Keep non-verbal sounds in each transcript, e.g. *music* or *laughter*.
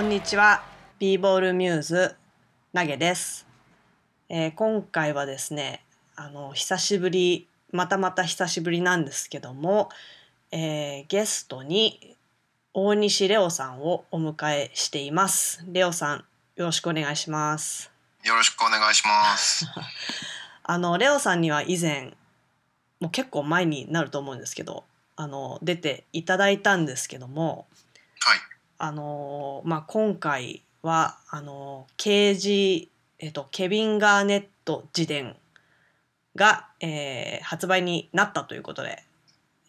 こんにちは。ビーボールミューズ投げです、えー今回はですね、あの久しぶり、またまた久しぶりなんですけども、えーゲストに大西レオさんをお迎えしています。レオさん、よろしくお願いします。よろしくお願いします。*laughs* あのレオさんには以前、もう結構前になると思うんですけど、あの出ていただいたんですけども、はい。あのーまあ、今回はあのー KG、えっと、ケビン・ガーネット自伝が、えー発売になったということで、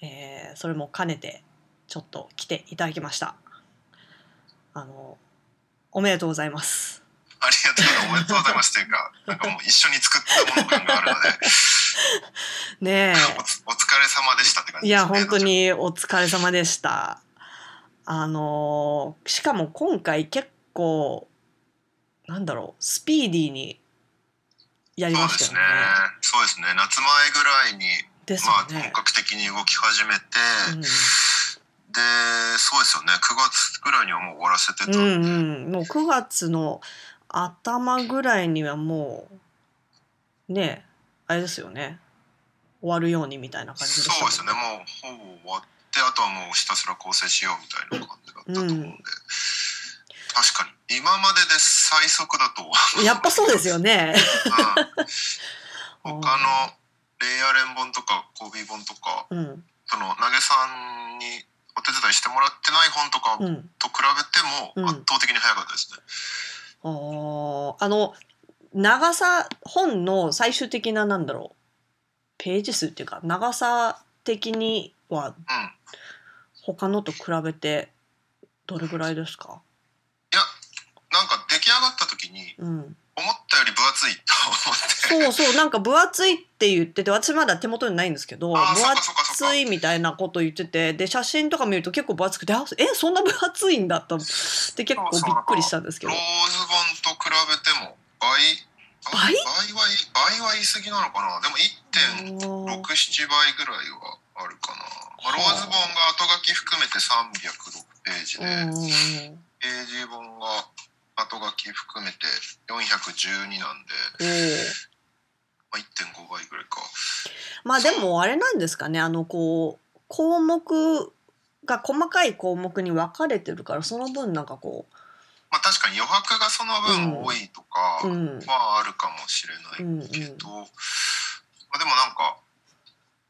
えーそれも兼ねてちょっと来ていただきました。あのおめでとうございます。ありがとうございます。おめでとうございますというか、なんかもう一緒に作ったもの感があるので、*laughs* ねおつお疲れ様でしたって感えいじですね。や本当にお疲れ様でした。あのーしかも今回結構なんだろうスピーディーにやりましたよね。。そうですね。夏前ぐらいに、ですまあ本。格的に動き始めて、うんで、そうですよね。9月ぐらいにはもう終わらせてたんで、うんうん、もう9月の頭ぐらいにはもうねあれですよね終わるようにみたいな感じでしたそうですよね。もうほぼ終わって、あとはもうひたすら構成しようみたいな感じだったと思うんで、うん。確かに今までで最速だとやっぱそうですよね。うん、他のレイアレン本とかコービー本とかうん。その投げさんにお手伝いしてもらってない本とかうん。と比べてうん。も圧倒的に早かったですね。あー。あの長さ本の最終的ななんだろう。ページ数っていうか長さ的にはうん、い他のと比べてどれぐらいですか？やなんか出来上がった時にうん。思ったより分厚いと思って。そうそうなんか分厚いって言ってて私まだ手元にないんですけど分厚いみたいなこと言っててで写真とか見ると結構分厚くてあえそんな分厚いんだとって結構びっくりしたんですけど。ローズ本と比べても倍？倍？倍は倍は言い過ぎなのかな。でも1.67おー倍ぐらいはあるかな、まあ、ローズ本が後書き含めて306ページで、うんうんうんページ本が後書き含めて412なんで、まあ、1.5倍ぐらいか。まあでもあれなんですかね。あのこう項目が細かい項目に分かれてるからその分なんかこまあ確かに余白がその分多いとかううん。はあるかもしれないけど、まあ、でもなんか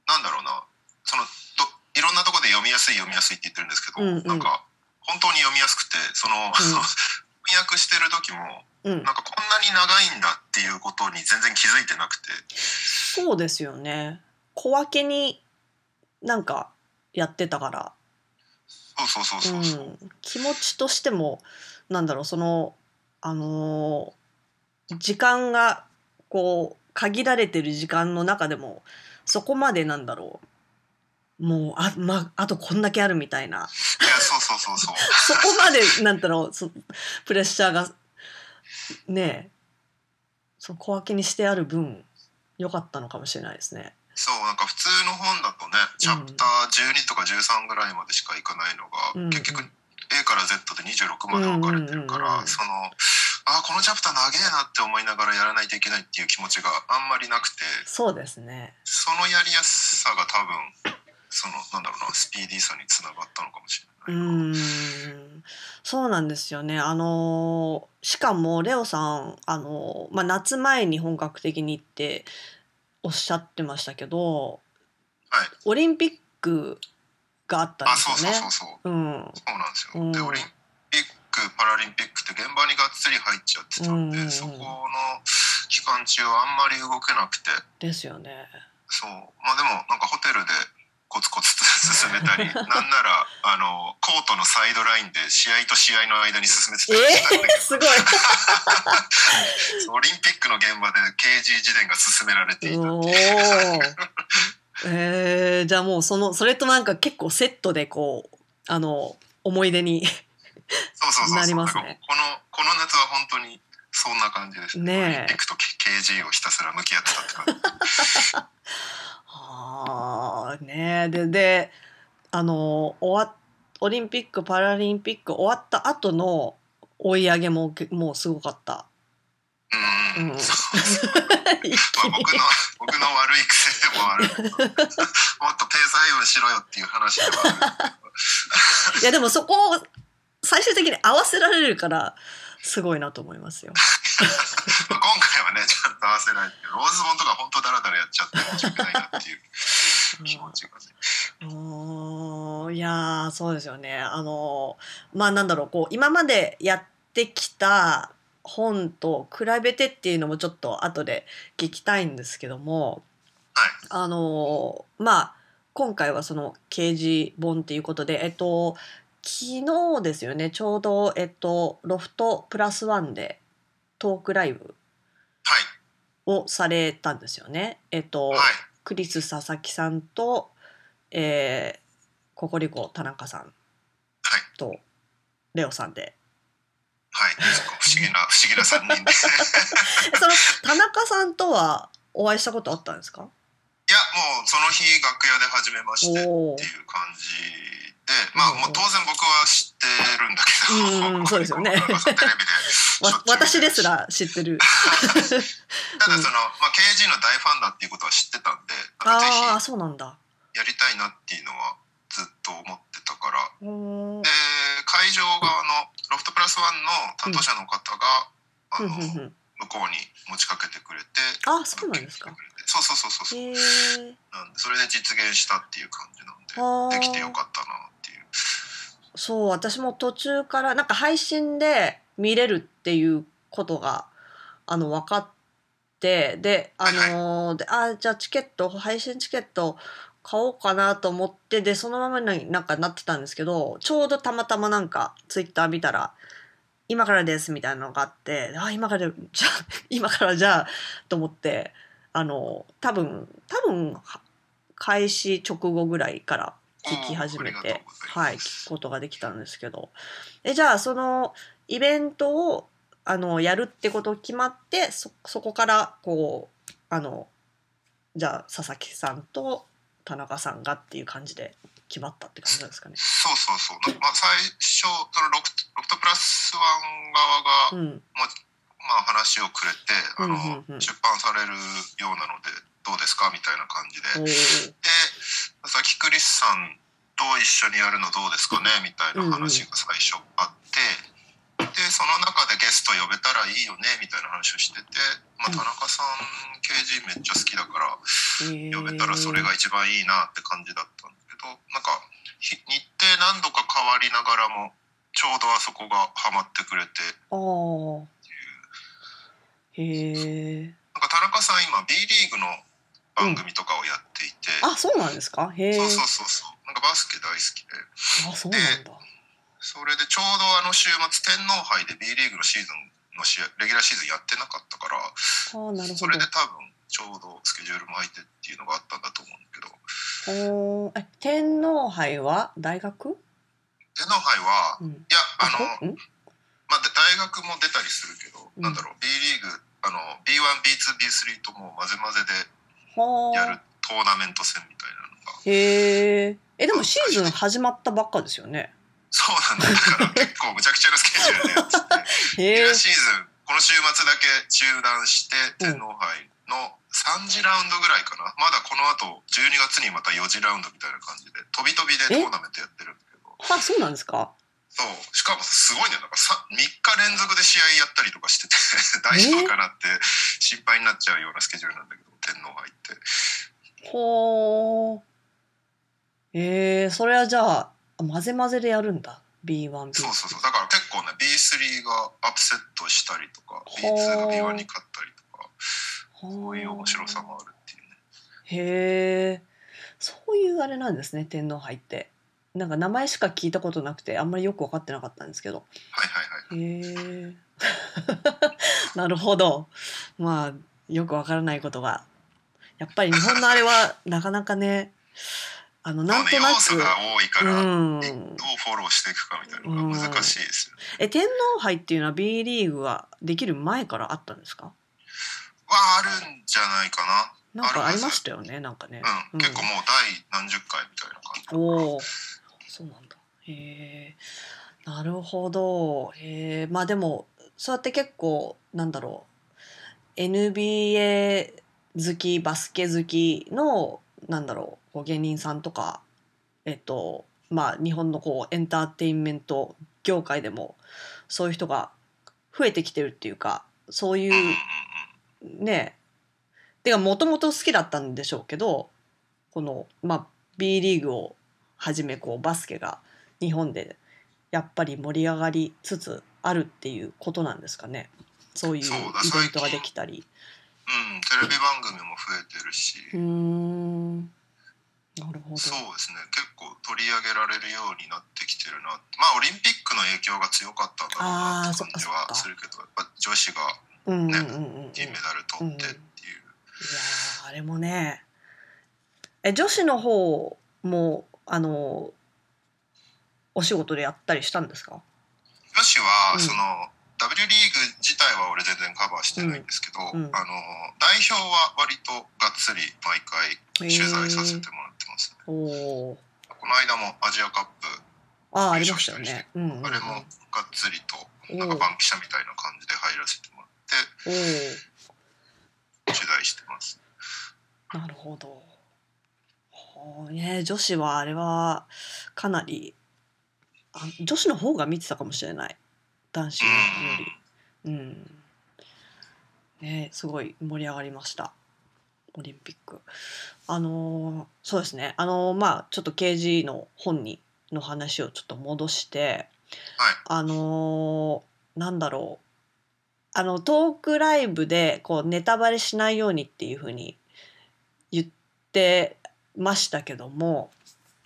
なんだろうな。そのどいろんなところで読みやすい読みやすいって言ってるんですけど、うんうん。なんか本当に読みやすくてその、翻訳してる時もうん。なんかこんなに長いんだっていうことに全然気づいてなくて。そうですよね。小分けになんかやってたから。そうそうそうそうそう、うん、気持ちとしてもなんだろうそのあのー時間がこう限られてる時間の中でもそこまでなんだろうもうあ,、まあとこんだけあるみたいな。いやそうそうそうそう。*laughs* そこまでなんだろうそプレッシャーがねえ。そう小分けにしてある分良かったのかもしれないですね。そうなんか普通の本だとねチャプター12とか13ぐらいまでしかいかないのが、うん結局 A から Z で26まで分かれてるから、うんうんうんうん。そのあこのチャプター長えなって思いながらやらないといけないっていう気持ちがあんまりなくて。そうですね。そのやりやすさが多分そのなんだろうなスピーディーさにつながったのかもしうれない。ーんそうなんですよね。あのーしかもレオさん、あのーまあ、夏前に本格的にっておっしゃってましたけど、はいオリンピックがあったんあですよねそうそうそう。そううんそうなんですよ。うんでオリンピック・パラリンピックって現場にがっつり入っちゃってたんで、うんうんうんそこの期間中はあんまり動けなくてですよね。そうまあでもなんかホテルでコツコツと進めたり *laughs* なんならあのコートのサイドラインで試合と試合の間に進めてたえりしたんだけど。ー、すごい。*laughs* オリンピックの現場で KG 自伝が進められていたっておいう。ー。えー、じゃあもうそのそれとなんか結構セットでこうあの思い出にそうそうそうそう。なりますね。このこの夏は本当にそんな感じですね。え。オリンピックと KG をひたすら向き合ってたって感じ *laughs* ああねでであの終わオリンピック・パラリンピック終わった後の追い上げもけもうすごかった。うん、うん。そうまあ、僕の僕の悪い癖でもあるもっとペース配分しろよっていう話ではある。いやでもそこを最終的に合わせられるからすごいなと思いますよ。*laughs* まあ今回はねちゃんと合わせないローズボンとか本当ダラダラやっちゃって申し訳ないなっていう気持ちがね。うーんいやーそうですよね。あのまあなんだろうこう今までやってきた本と比べてっていうのもちょっと後で聞きたいんですけども、はいあのまあ今回はその刑事本っていうことでえっと昨日ですよねちょうどえっとロフトプラスワンでトークライブはいをされたんですよね。えっと、はいクリス佐々木さんと、えー、ココリコ田中さん。はい。とレオさんで。はい。不思議な *laughs* 不思議な三人で。*laughs* その田中さんとはお会いしたことあったんですか？やもうその日楽屋で初めましてっていう感じで。まあもう当然僕は知ってるんだけど、うんうんそうですよね。*laughs* 私ですら知ってる。ただその、まあ、KG の大ファンだっていうことは知ってたんでああひそうなんだ。やりたいなっていうのはずっと思ってたから。で会場側のロフトプラスワンの担当者の方が、ふん。あの向こうに持ちかけてくれてあそうなんですか。そうそうそうそうなんでそれで実現したっていう感じなんでできてよかったなっていう。そう私も途中からなんか配信で見れるっていうことがあの分かってであのーであじゃあチケット配信チケット買おうかなと思ってでそのままになんかなってたんですけどちょうどたまたまなんかツイッター見たら「今からです」みたいなのがあってあ今からじゃあ *laughs* 今からじゃあと思ってあの多分多分は開始直後ぐらいから聞き始めてはい聞くことができたんですけど。えじゃあそのイベントをあのやるってこと決まってそそこからこうあのじゃあ佐々木さんと田中さんがっていう感じで決まったって感じなんですかね。そうそうそう、まあ、最初そのロフトロフトプラスワン側が、うん、まあ、話をくれてあの、うんうんうん。出版されるようなのでどうですかみたいな感じで。おでー佐々木クリスさんと一緒にやるのどうですかねみたいな話が最初あって、でその中でゲスト呼べたらいいよねみたいな話をしてて、まあ、うん。田中さん KG めっちゃ好きだからえー。呼べたらそれが一番いいなって感じだったんだけどなんかひ日程何度か変わりながらもちょうどあそこがハマってくれて。あー。へえなんか田中さん今 B リーグの番組とかをやっていて、あそうなんですかへえそうそうそうそうなんかバスケ大好きであそうなんだそれでちょうどあの週末天皇杯で B リーグのシーズンの試合レギュラーシーズンやってなかったからそれで多分ちょうどスケジュールも空いてっていうのがあったんだと思うんだけど。おーえ天皇杯は大学、天皇杯はうん、いやあのこん？まあ、で大学も出たりするけど、うん。なんだろう B リーグあの B1B2B3 ともう混ぜ混ぜではあやるトーナメント戦みたいなのが。へええでもシーズン始まったばっかですよねそうなんだよ。だから結構むちゃくちゃなスケジュールでやってて。シーズンこの週末だけ中断して天皇杯の3次ラウンドぐらいかな、まだこの後12月にまた4次ラウンドみたいな感じで飛び飛びでトーナメントやってるんだけど。あそうなんですか？そう。しかもすごいね。なんかさ3日連続で試合やったりとかしてて *laughs* 大丈夫かなって心配になっちゃうようなスケジュールなんだけど天皇杯って。ほー。えー、それはじゃあ混ぜ混ぜでやるんだ。B1B そうそうそう。だから結構ね B3 がアップセットしたりとか B2 が B1 に勝ったりとかそういう面白さもあるっていうね。へえそういうあれなんですね天皇杯って。なんか名前しか聞いたことなくてあんまりよく分かってなかったんですけど。はいはいはいへえ *laughs* なるほど。まあよくわからないことが。やっぱり日本のあれはなかなかねあのなんとなく。多いから、うん。どうフォローしていくかみたいなのが難しいですよね。え天皇杯っていうのは B リーグはできる前からあったんですか？はあるんじゃないかな。んかありましたよねなんかね。な。うん、結構もう第何十回みたいな感じ。おおそうなんだ。へえ。なるほど。へえ。まあでもそうやって結構なんだろう。NBA 好きバスケ好きのなんだろうこう芸人さんとかえっとまあ日本のこうエンターテインメント業界でもそういう人が増えてきてるっていうかそういうねてかもともと好きだったんでしょうけどこの、まあ、B リーグをはじめこうバスケが日本でやっぱり盛り上がりつつあるっていうことなんですかね。そういうイベントができたり。うんうんテレビ番組も増えてるし、うーんなるほど。そうですね。結構取り上げられるようになってきてるなまあオリンピックの影響が強かったんだろうなって感じはするけどやっぱ女子がねうんうん。い銀メダル取ってっていう、やーあれもねえ女子の方もあのお仕事でやったりしたんですか？女子は、うん。その W リーグ自体は俺全然カバーしてないんですけど、うんうん。あの代表は割とがっつり毎回取材させてもらってますね、おこの間もアジアカップああありましたよね。うんうんうん、あれもがっつりとおなんか番記者みたいな感じで入らせてもらってお取材してますおなるほど。ね女子はあれはかなりあ女子の方が見てたかもしれない男子より。うん。ねすごい盛り上がりました。オリンピック。あのーそうですね。あのーまあちょっと KG の本にの話をちょっと戻して、はいあのーなんだろう。あのトークライブでこうネタバレしないようにっていうふうに言ってましたけども、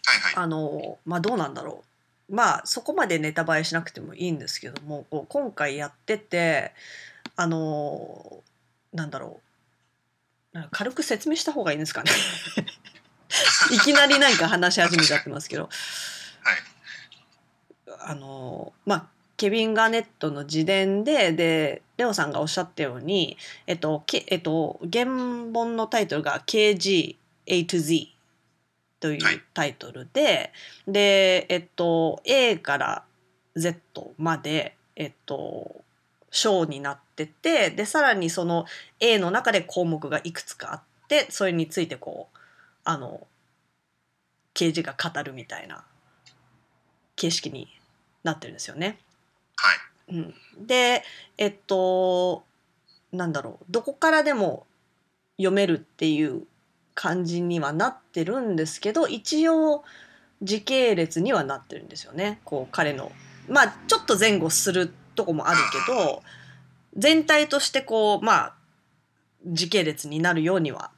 はいはいあのまあどうなんだろうまあそこまでネタバレしなくてもいいんですけどもこう今回やっててあのなんだろう軽く説明した方がいいんですかね。*laughs* いきなりなんか話し始めちゃってますけど。はい。あのまあケビン・ガーネットの自伝ででレオさんがおっしゃったように、えっとけえっと、原本のタイトルが KG A to Z といはい。うタイトルで、で、えっと、A から Z まで、えっと、章になっててでさらにその A の中で項目がいくつかあってそれについてこうあの刑事が語るみたいな形式になってるんですよね。はい。うん、でえっとなんだろう。どこからでも読めるっていう感じにはなってるんですけど一応時系列にはなってるんですよね。こう彼のまあちょっと前後するとこもあるけど全体としてこうまあ時系列になるようには。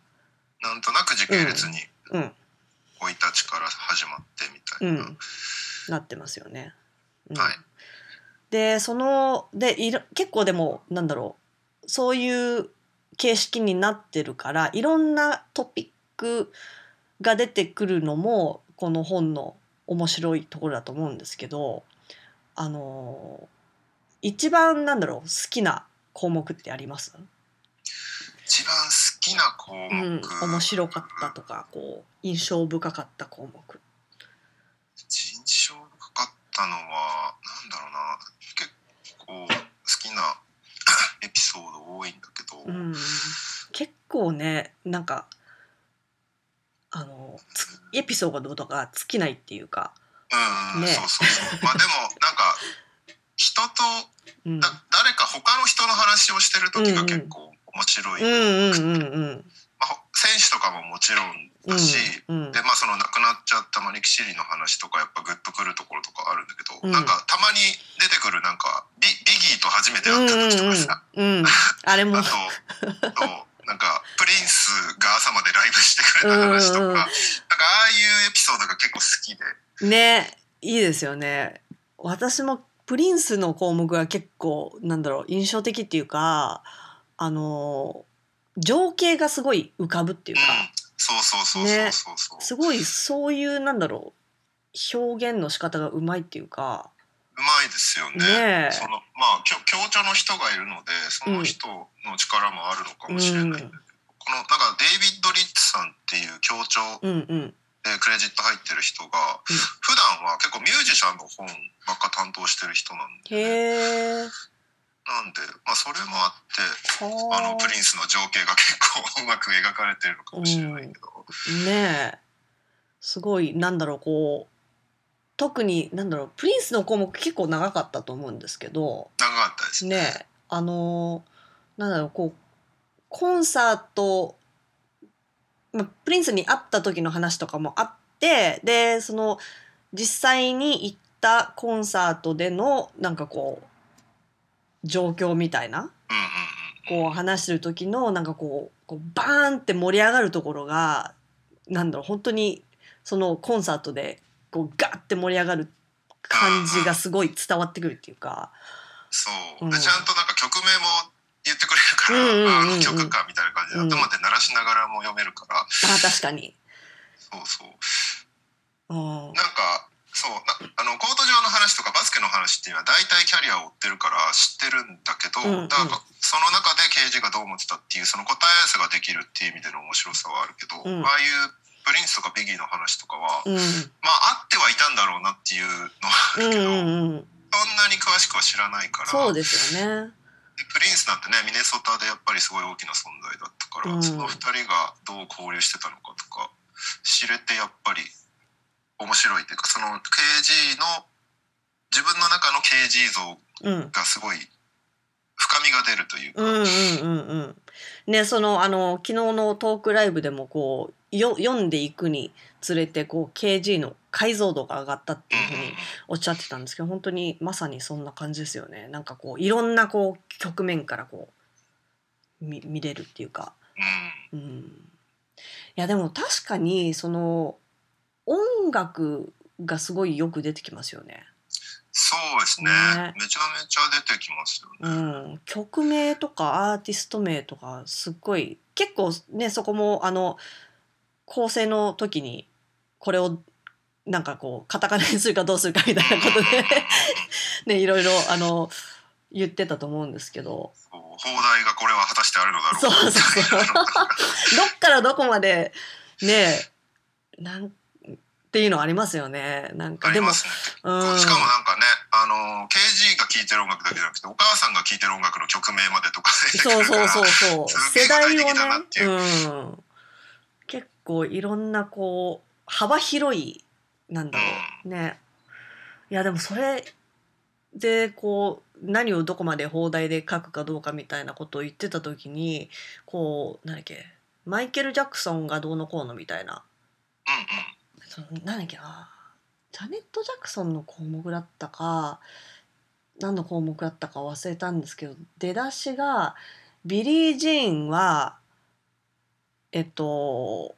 なんとなく時系列にうん。生い立ちから始まってみたいな、うん。なってますよね。うん。はい。でそのでいろ結構でもなんだろうそういう形式になってるからいろんなトピックが出てくるのもこの本の面白いところだと思うんですけどあの一番なんだろう好きな項目ってあります、一番好きな項う目、ん、面白かったとかこう印象深かった項目。印象深かったのはなんだろうな。結構好きなエピソード多いんだけど、うん、結構ねなんかあのつエピソードとか尽きないっていうか、うんね。そうそうそう。まあでもなんか *laughs* 人とうん、だ誰か他の人の話をしてる時が結構面白い、うんうんうんうん。まあ、ほ選手とかももちろんうんだし、うんでまあその亡くなっちゃったマニキシリの話とかやっぱグッとくるところとかあるんだけど、うん。なんかたまに出てくるなんかビビギーと初めて会った時とかさ、うんうん。う *laughs* んあれも。あととなんかプリンスが朝までライブしてくれた話とか、うんうんうん。なんかああいうエピソードが結構好きで。ねいいですよね。私もプリンスの項目が結構なんだろう印象的っていうかあの情景がすごい浮かぶっていううんか、そうそうそうそうそうそう、すごいそういうなんだろう表現の仕方がうまいっていうか。うまいですよね。ねえ。そのまあ強強調の人がいるのでその人の力もあるのかもしれないんだけど、このなんかデイビッド・リッツさんっていう強調うんうんクレジット入ってる人が、うん。普段は結構ミュージシャンの本ばっか担当してる人なんで、へえ。なんで、まあ、それもあってあ。はのプリンスの情景が結構うまく描かれてるのかもしれないけど、ねえ。すごいなんだろうこう特になんだろうプリンスの項目結構長かったと思うんですけど。長かったですね。ねえ。あのなんだろうこうコンサート、まあ、プリンスに会った時の話とかもあってでその実際に行ったコンサートでのなんかこう状況みたいなこう話してる時のなんかこうこうバーンって盛り上がるところがなんだろう本当にそのコンサートでこうガッて盛り上がる感じがすごい伝わってくるっていうか。そう、うんでちゃんとなんか曲名も言ってくれるから、うんうんうんうん。ああの曲かみたいな感じでうん頭で鳴らしながらも読めるから、あ確かに。そうそう。うんなんかそうなあのコート上の話とかバスケの話っていうのは大体キャリアを追ってるから知ってるんだけど、うんうん。だからその中で刑事がどう思ってたっていうその答え合わせができるっていう意味での面白さはあるけど、うん。ああいうプリンスとかビギーの話とかは、うん。まああってはいたんだろうなっていうのはあうんるけど、うんうん。そんなに詳しくは知らないから。そうですよね。でプリンスねミネソタでやっぱりすごい大きな存在だったから、うんその2人がどう交流してたのかとか知れてやっぱり面白いっていうかその KG の自分の中の KG 像うんがすごい深みが出るというか、うんうんうんうん。ねそのあの昨日のトークライブでもこうよ読んでいくにつれてこう KG の解像度が上がったっていうふうにおっしゃってたんですけど本当にまさにそんな感じですよね。なんかこういろんなこう局面からこう見見れるっていうか。うんうん、いやでも確かにその音楽がすごいよく出てきますよね。そうですねねめちゃめちゃ出てきますよね。うん、曲名とかアーティスト名とかすっごい結構ねそこもあの構成の時にこれをなんかこうカタカナにするかどうするかみたいなことで *laughs* ねいろいろあの言ってたと思うんですけど。そう放題がこれは果たしてあるのだろうそうそうそう。*laughs* どっからどこまでねなんっていうのありますよね。なんかでもね。うん。しかもなんかね、あの KG が聴いてる音楽だけじゃなくてお母さんが聴いてる音楽の曲名までとかそうそうそうそう世代をね、う。ん、結構いろんなこう幅広いなんだろう。ね。いやでもそれでこう何をどこまで放題で書くかどうかみたいなことを言ってた時にこう何だっけマイケル・ジャクソンがどうのこうのみたいな。うんうん。その何だっけなジャネット・ジャクソンの項目だったか何の項目だったか忘れたんですけど出だしがビリー・ジーンはえっと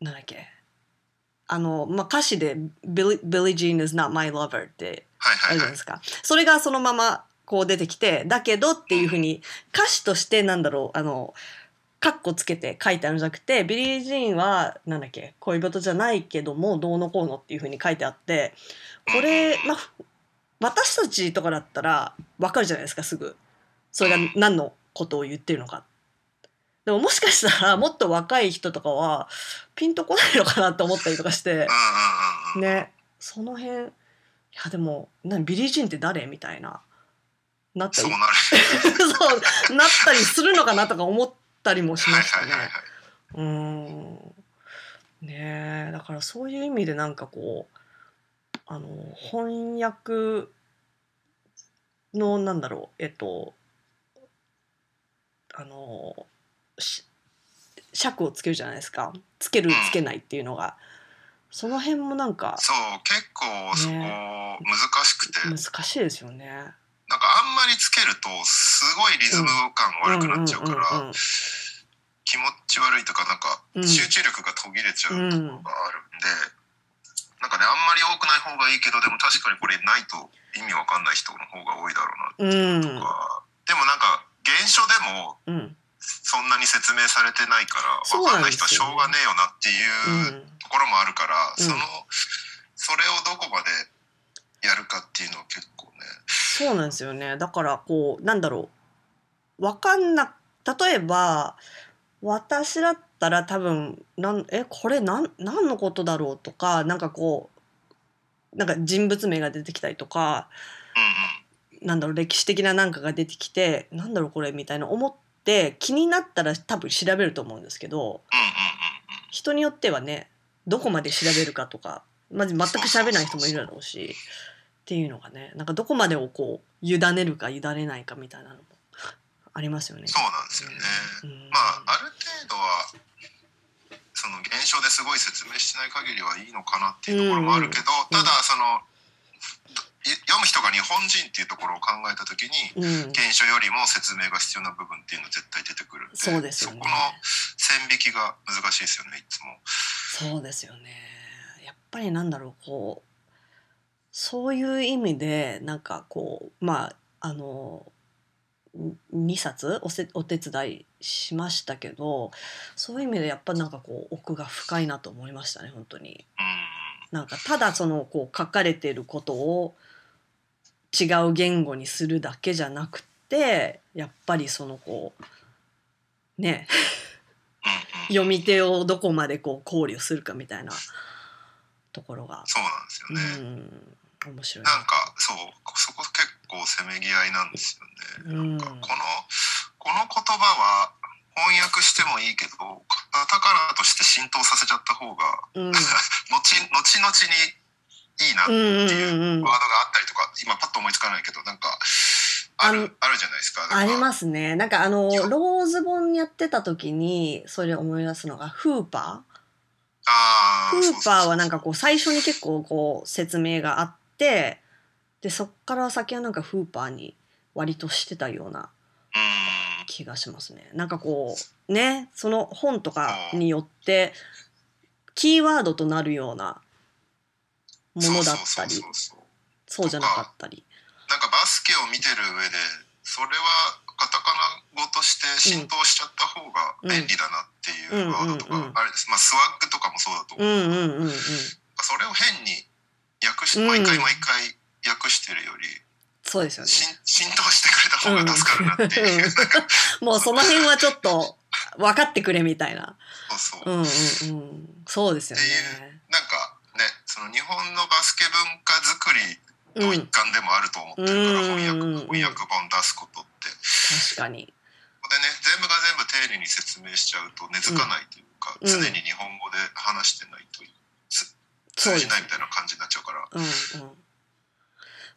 なんだっけあの、まあ、歌詞で「ビリビリー・ジーン is not my lover」ってあるじゃないですか。それがそのままこう出てきてだけどっていうふうに歌詞としてなんだろうあのカッコつけて書いてあるんじゃなくてビリー・ジーンはなんだっけ恋人じゃないけどもどうのこうのっていうふうに書いてあってこれ、まあ、私たちとかだったらわかるじゃないですかすぐ。それが何のことを言ってるのか。でももしかしたらもっと若い人とかはピンとこないのかなって思ったりとかして。ね。その辺いやでも何ビリー・ジーンって誰？みたいな。なったり。そうなる。*laughs* そうなったりするのかなとか思ったりもしましたね。うーん。ねえだからそういう意味でなんかこうあの翻訳のなんだろうえっとあのし尺をつけるじゃないですか。つけるうんつけないっていうのが、その辺もなんかそう結構そこね。難しくて、難しいですよね。なんかあんまりつけるとすごいリズム感悪くなっちゃうから、うんうんうんうん。気持ち悪いとかなんかうん。集中力が途切れちゃうところがあるんで、なんかねあんまり多くない方がいいけどでも確かにこれないと意味わかんない人の方が多いだろうなうんとか、でもなんか原書でもうんそんなに説明されてないからそうわかんない人はしょうがねえよなっていううんところもあるから、うん。そのそれをどこまでやるかっていうのは結構ねそうなんですよね。だからこうなんだろう。わかんな例えば私だったら多分なんえこれなん何のことだろうとかなんかこうなんか人物名が出てきたりとかうんうん。なんだろう歴史的ななんかが出てきてなんだろうこれみたいな思って気になったら多分調べると思うんですけど人によってはねどこまで調べるかとかまず全く調べない人もいるだろうしっていうのがねなんかどこまでをこう委ねるか委ねないかみたいなのも *laughs* ありますよね。そうなんですよね。うんまあある程度はその現象ですごい説明しない限りはいいのかなっていうところもあるけど、うんうんただそのい読む人が日本人っていうところを考えた時にうん、現象よりも説明が必要な部分っていうのは絶対出てくる。んでそうですよね。そこの線引きが難しいですよねいつも。そうですよね。やっぱりなんだろうこうそういう意味でなんかこうまああの2冊おせお手伝いしましたけどそういう意味でやっぱなんかこう奥が深いなと思いましたね本当に。うん。なんかただそのこう書かれてることを違う言語にするだけじゃなくてやっぱりそのこうね読み手をどこまでこう考慮するかみたいなところが、そうなんですようね。ん、面白い。なんかそうそこ結構せめぎ合いなんですよね。うん、このこの言葉は翻訳してもいいけどカタカナとして浸透させちゃった方がうん、*laughs* 後後々にいいなっていうワードがあったりとか今パッと思いつかないけどなんかあるあるじゃないですか。ありす。ますね。なんかあのローズ本やってた時にそれ思い出すのがフーパあー。フーパーはなんかここう最初に結構こう説明があってでそっから先はなんかフーパーに割としてたようなうん気がしますね。なんかこうねその本とかによってキーワードとなるようなものだったりそうじゃなかったり。なんかバスケを見てる上でそれはカタカナ語として浸透しちゃった方が便利だなっていうワードとかうんうんうんあれです、まあ、スワッグとかもそうだと思う、うんうんうんうん。それを変に訳しうん毎回毎回訳してるより、そうですよね。浸透してくれた方が助かるなっていう、うんもうその辺はちょっと分かってくれみたいな。そうそう、うんうんうん。そうですよね。なんかねその日本のバスケ文化作りの一うん、環でもあると思ってるから、うん翻訳うん翻訳本出すことって。確かに。でね全部が全部丁寧に説明しちゃうと根付かないというか、うん常に日本語で話してないと通じないみたいな感じになっちゃうから。うんうん。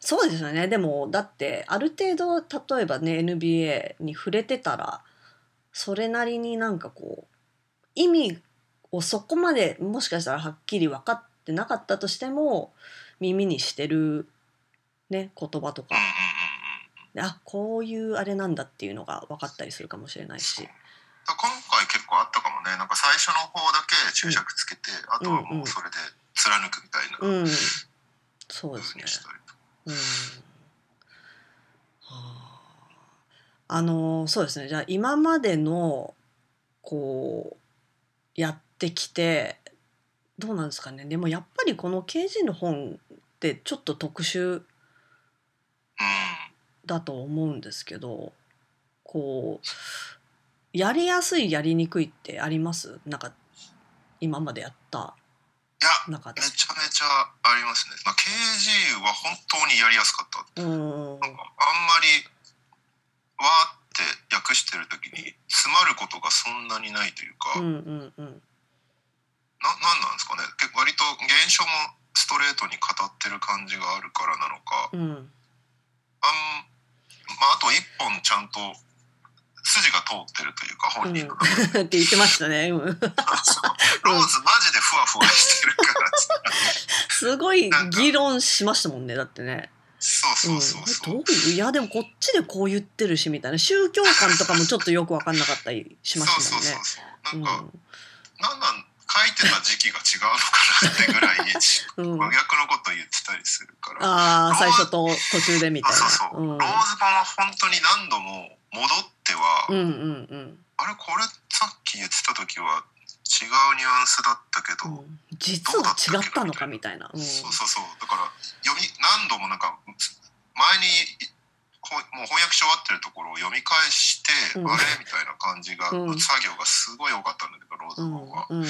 そうですよね。でもだってある程度例えばね NBA に触れてたらそれなりになんかこう意味をそこまでもしかしたらはっきり分かってなかったとしても耳にしてるね言葉とか。あこういうあれなんだっていうのが分かったりするかもしれないし。今回結構あったかもね。なんか最初の方だけ注釈つけて、あとはもうそれで貫くみたいなうん、そうですね。あ。あのそうですね。じゃあ今までのこうやってきてどうなんですかね。でもやっぱりこの KG の本ってちょっと特殊うんだと思うんですけどこうやりやすいやりにくいってあります？なんか今までやったいや中でめ。ちゃめちゃありますね、まあ、KG は本当にやりやすかった。うん。なんかあんまりわーって訳してる時に詰まることがそんなにないというか、うんうんうんななんなんですかね。結構割と現象もストレートに語ってる感じがあるからなのか、うん。あんまああと一本ちゃんと筋が通ってるというか本人の。中で、*laughs* って言ってましたね。うん。そうローズマジでふわふわしてるから。*laughs* すごい議論しましたもんねだってね。そうそうそうう。ん、そう、どういういやでもこっちでこう言ってるしみたいな。宗教観とかもちょっとよく分かんなかったりしましたもんね。そうそうそうう。なんか、なんなん書いてた時期が違うのかなってぐらいんうん。真逆のこと言ってたりするから、ああ最初と途中でみたいな。そうそう、うん。ローズ版は本当に何度も戻っては、うんうんうん。あれこれさっき言ってた時は違うニュアンスだったけど、うん。実は違ったのかみたいな。うん。そうそうそう。だから読み何度もなんか前にほもう翻訳し終わってるところを読み返して、うん。あれ？みたいな感じが、うん。作業がすごい多かったんだけどローズうんの方は、うん。ペ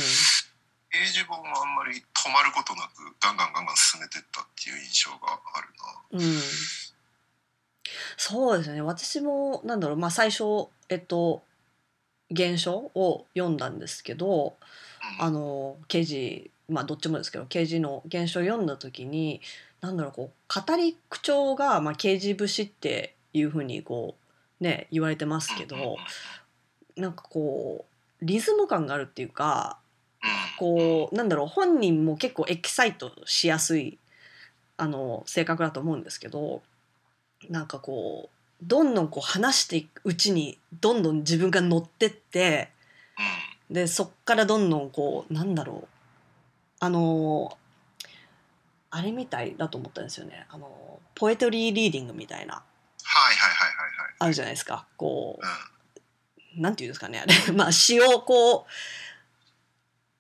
ージ本はあんまり止まることなくガンガンガンガン進めてったっていう印象があるな。うん。そうですね。私もなんだろう。まあ最初えっと原書を読んだんですけどうん。あの刑事まあどっちもですけど刑事の原書を読んだ時になんだろうこう語り口調が、まあ、刑事節っていうふうにこうね言われてますけど、なんかこうリズム感があるっていうかこうなんだろう本人も結構エキサイトしやすいあの性格だと思うんですけどなんかこうどんどんこう話していくうちにどんどん自分が乗ってってでそっからどんどんこうなんだろうあのあれみたいだと思ったんですよね。あのポエトリーリーディングみたいな。はいはいはいはいあるじゃないですか。こうはいなんていうんですかねあれ。*laughs* まあ詩をこう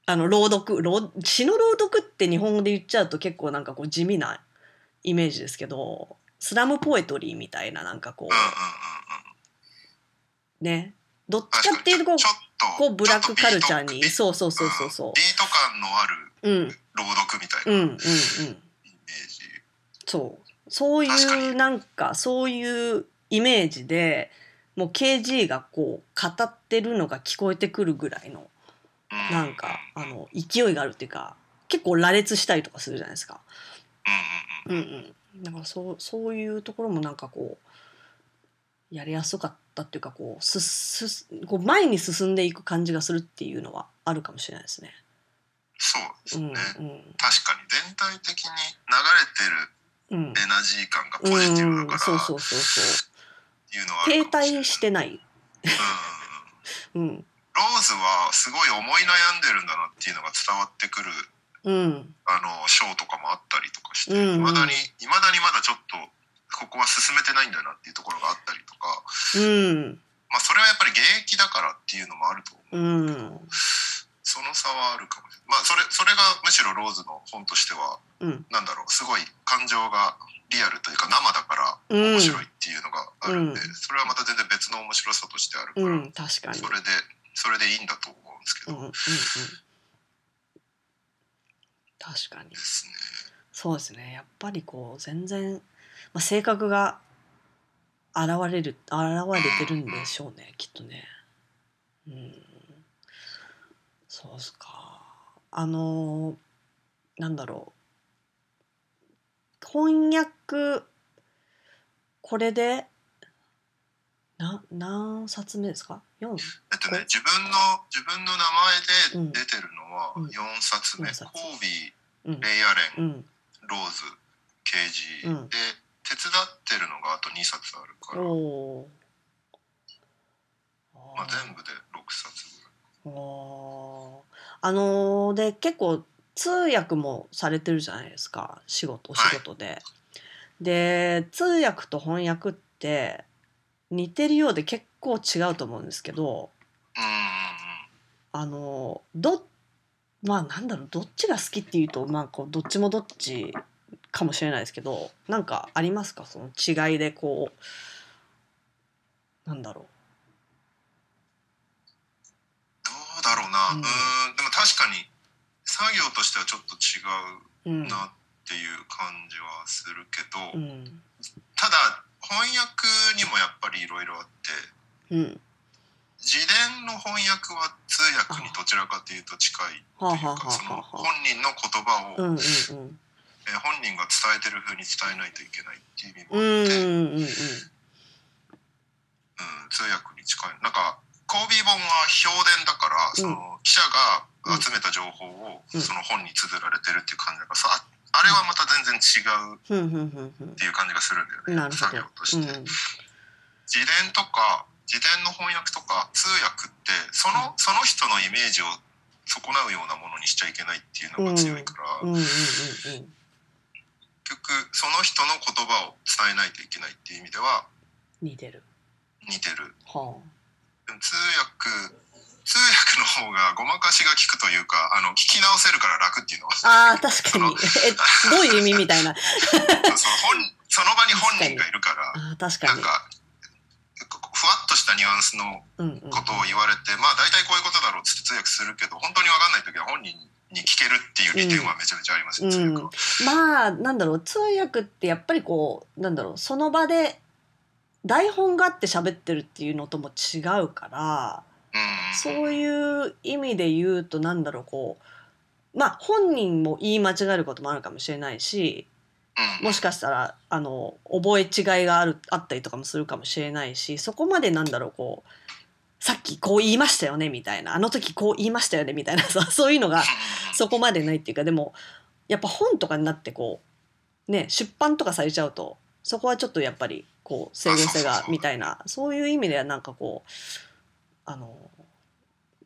あの朗読朗詩の朗読って日本語で言っちゃうと結構なんかこう地味なイメージですけどスラムポエトリーみたいななんかこうんうんうんうんうん。うねどっち確かっていうとこうこうブラックカルチャーに。ちょっとビートそうそうそうそうそビート感のあるううん。朗読みたいなうんうんうん。ージ、そう。そういうなんかそういうイメージでもう KG がこう語ってるのが聞こえてくるぐらいのうなんかあの勢いがあるっていうか結構羅列したりとかするじゃないですか。うんうんうん。うんうん、だからそうそういうところもなんかこうやりやすかったっていうかこうすすこう前に進んでいく感じがするっていうのはあるかもしれないですね。そうですうんね、うん。確かに全体的に流れてうん。るエナジー感がポうジティブだん、からそうそうそうそう。いうのは停滞してない。うんうんうん。うん。ローズはすごい思い悩んでるんだなっていうのが伝わってくるうん。あのショーとかもあったりとかしてうんうん。いま、未だに未だにまだちょっとここは進めてないんだなっていうところがあったりとか、うん。まあ、それはやっぱり現役だからっていうのもあると思う。うん。その差はあるかもしれない。まあそれそれがむしろローズの本としてはうん。なんだろうすごい感情がリアルというか生だからうん。面白いっていうのがあるんで、うん。それはまた全然別の面白さとしてあるから、うん確かに。それでそれでいいんだと思うんですけど、うんうんうん。確かに。ですね。そうですね。やっぱりこう全然、まあ、性格が現れる現れてるんでしょうねきっとね。うん。そうっすか。あのなんだろう。翻訳これでな何冊目ですか ?4? えっとね自分の自分の名前で出てるのはうん。4冊目、四冊。コービうん。ーレイアレン、うん。ローズケージ、うん。で手伝ってるのがあと2冊あるから、まあ、全部で6冊ぐらい。あのーで結構通訳もされてるじゃないですか。仕事お仕事で。で通訳と翻訳って似てるようで結構違うと思うんですけどあのーどまあなんだろうどっちが好きっていうとまあこうどっちもどっちかもしれないですけどなんかありますか？その違いでこうなんだろどうだろうな、ううんん、でも確かに作業としてはちょっと違う。なっていう感じはするけど、うん。ただ翻訳にもやっぱりいろいろあってうん。自伝の翻訳は通訳にどちらかというと近いってはあいうかそのはあ。本人の言葉を、うんうんうんえー本人が伝えてる風に伝えないといけないっていう意味もうんあって、うんうんうんうん。通訳に近い。なんかコービー本は評伝だから、その記者が集めた情報をうん。その本に綴られてるっていう感じだからさあれはまた全然違うっていう感じがするん。だよね作業どとして。うん。自伝とか自伝の翻訳とか通訳ってそのその人のイメージを損なうようなものにしちゃいけないっていうのが強いから、局その人の言葉を伝えないといけないっていう意味では似てる。似てる。はでも通訳通訳の方がごまかしが効くというかあの聞き直せるから楽っていうのは。ああー確かに。*laughs* えどういう意味みたいな。*laughs* そうそう本そその場に本人がいるからあー確かに。なんかふわっとしたニュアンスのうんうん。ことを言われて、まあ大体こういうことだろうって通訳するけど本当に分かんない時は本人に聞けるっていう利点はめちゃめちゃありますよ、通訳は。まあなんだろう通訳ってやっぱりこうなんだろうその場で台本があって喋ってるっていうのとも違うからうん。そういう意味で言うとなんだろうこうまあ本人も言い間違えることもあるかもしれないしうん。もしかしたらあの覚え違いがあるあったりとかもするかもしれないしそこまでなんだろうこうさっきこう言いましたよねみたいな。あの時こう言いましたよねみたいなさ *laughs* そういうのがそこまでないっていうかでもやっぱ本とかになってこうね出版とかされちゃうとそこはちょっとやっぱりこう整合性がみたいなそういう意味ではなんかこうあの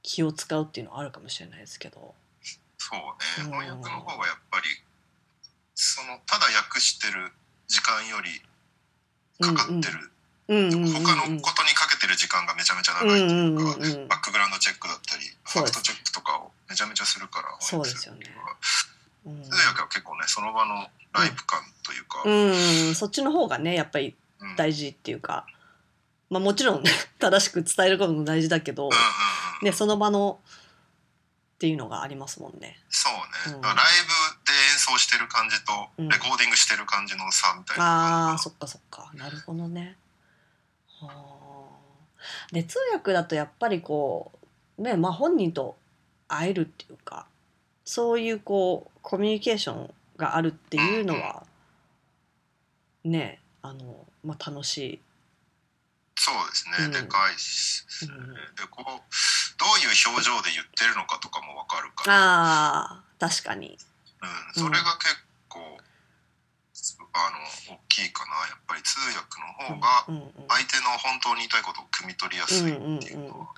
気を使うっていうのはあるかもしれないですけど。そうね。うん。翻訳の方がやっぱりそのただ訳してる時間よりかかってる、うんうん。うんうん他のことにかけてる時間がめちゃめちゃ長いというか、うんうんうんうん。バックグラウンドチェックだったりファクトチェックとかをめちゃめちゃするからそうですよね。うん。結構ねその場のライブ感というか、うん、そっちの方がねやっぱりうん。大事っていうか、まあ、もちろんね *laughs* 正しく伝えることも大事だけど、うんうんうんね、その場のっていうのがありますもんね。そうね、うん。ライブで演奏してる感じとうん。レコーディングしてる感じの差みたいな感じあーそっかそっか。なるほどね。はあで通訳だとやっぱりこうねまあ本人と会えるっていうかそういうこうコミュニケーションがあるっていうのはねあの、まあ、楽しい。そうですね、うん。でかいし、うん。でこうどういう表情で言ってるのかとかもわかるから、あー確かに。うん、それが結構あの大きいかな。やっぱり通訳の方が相手の本当に言いたいことを汲み取りやすいっていうのは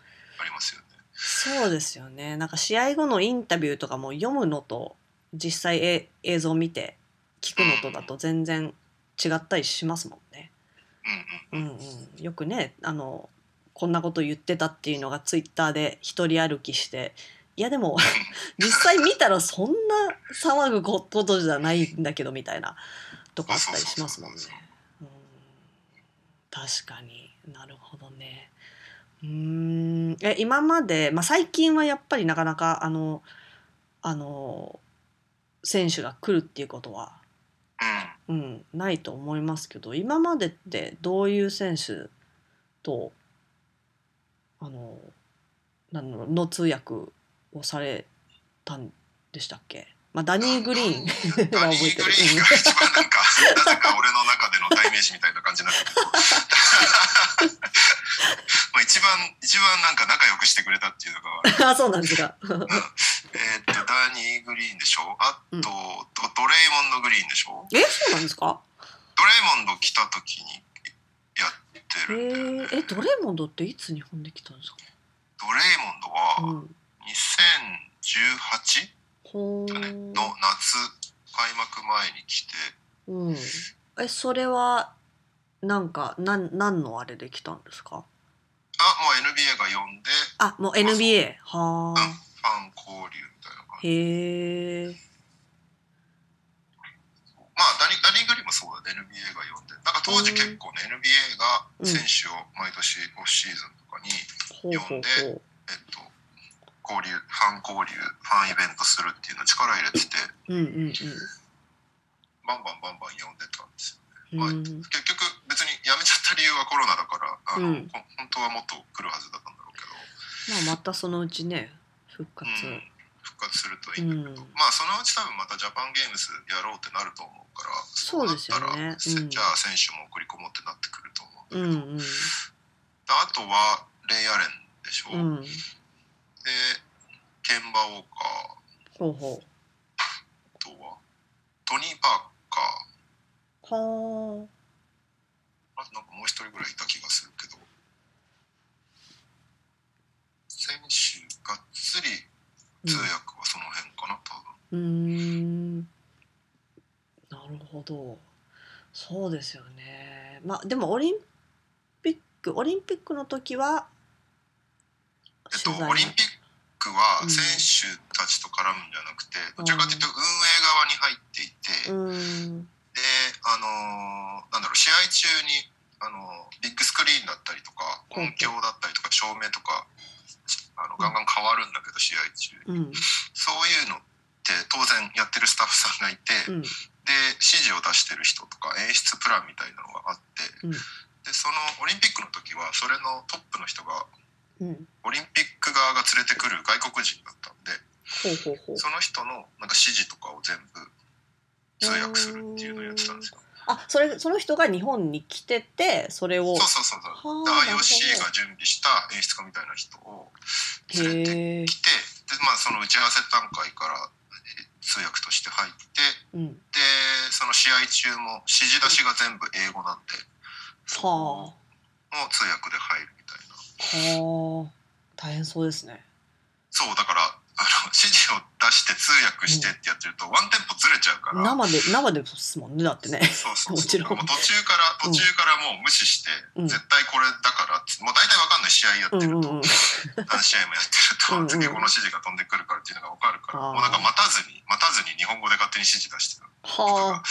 ありますよね。そうですよね。なんか試合後のインタビューとかも読むのと実際え映像を見て聞くのとだと全然違ったりしますもんね。うんうん。うんうん、よくねあのこんなこと言ってたっていうのがツイッターで一人歩きしていやでも *laughs* 実際見たらそんな騒ぐことじゃないんだけどみたいなとかあったりしますもんね。確かに。なるほどね。うーん。え今まで、まあ、最近はやっぱりなかなかあのあの選手が来るっていうことは、うんうん、ないと思いますけど今までってどういう選手とあのなんの通訳をされたんでしたっけ、まあ、ダニー・グリーン。はダニー・グリーンが *laughs* 一番なんかなぜか俺の中での代名詞みたいな感じになってる *laughs* まあ一番一番なんか仲良くしてくれたっていうのがあ *laughs* そうなんですか。えーっとダニー・グリーンでしょ？あと、うん。ドドレイモンド・グリーンでしょ？えそうなんですか？ドレイモンド来た時にやってえるね、ー、えドレモンドっていつ日本で来たんですか、ドレイモンドはうん、2018、ほだねーの夏開幕前に来て。うん、えそれはなんかなん何のあれで来たんですか？あもう NBA が呼んで。あもう NBA はうんフあァン交流みたいな感じ。へえ。まあダニダニー・グリーンもそうだね。NBA が呼んで。なんか当時結構ね NBA が選手を毎年オフシーズンとかに、ほうほうほう。えっと交流ファン交流ファンイベントするっていうの力入れててうんうんバンバンバンバン呼んでたんですようんうん。結局別に辞めちゃった理由はコロナだからあの、うん。ほ本当はもっと来るはずだったんだろうけど、まあまたそのうちね復活うん、復活するといいうん。んだけど、まあそのうち多分またジャパンゲームズやろうってなると思うからそうですよね。なったらうん。じゃあ選手も送り込もうってなってくると思うんだけど、うんうん。あとはレイ・アレンでしょ、うん。でケンバ・ウォーカー。ほうほあとはトニー・パーカー。うはあとなんかもう一人ぐらいいた気がするけど。選手がっつりあ通訳はその辺かな多分。うん。なるほど。そうですよね。まあでもオリンピックオリンピックの時はえっと、オリンピックはうん。選手たちと絡むんじゃなくて、どちらかというと運営側に入っていて、うん。であのーなんだろう試合中に、あのービッグスクリーンだったりとか音響だったりとか照明とかあのガンガン変わるんだけど試合中うん。そういうのって当然やってるスタッフさんがいて、うん。で指示を出してる人とか演出プランみたいなのがあって、うん。でそのオリンピックの時はそれのトップの人がうん。オリンピック側が連れてくる外国人だったんでその人のなんか指示とかを全部通訳するっていうのをやってたんですよ。あそれその人が日本に来ててそれを。そうそうそうそう。IOC が準備した演出家みたいな人を連れてきてで、まあ、その打ち合わせ段階からえ通訳として入ってうん。でその試合中も指示出しが全部英語なんではの通訳で入るはあ大変そうですね。そうだからあの指示を出して通訳してってやってると、ワンテンポずれちゃうから。生で生ですもんねだってね。そうそうそう。*laughs* もちろん。途中から途中からもう無視して、うん。絶対これだからもう大体わかんない試合やってると、うんうんうん。何試合もやってると、*laughs* 次この指示が飛んでくるからっていうのがわかるから、もうなんか待たずに待たずに日本語で勝手に指示出してる。はあ。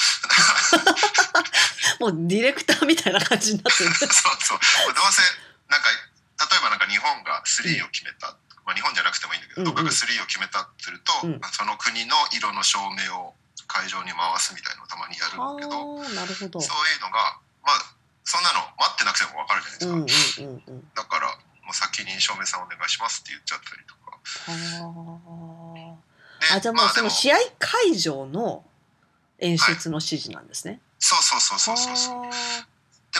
*laughs* もうディレクターみたいな感じになってる。そうそうどうせなんか例えばなんか日本が3を決めた、まあ、日本じゃなくてもいいんだけど、どっかが3を決めたってすると、うん。その国の色の照明を会場に回すみたいなのをたまにやるんだけど、そういうのがまあそんなの待ってなくてもわかるじゃないですか、だからもう先に照明さんお願いしますって言っちゃったりとか。ああじゃあもうその試合会場の演出の指示なんですね。そうそうそうそうそうそう。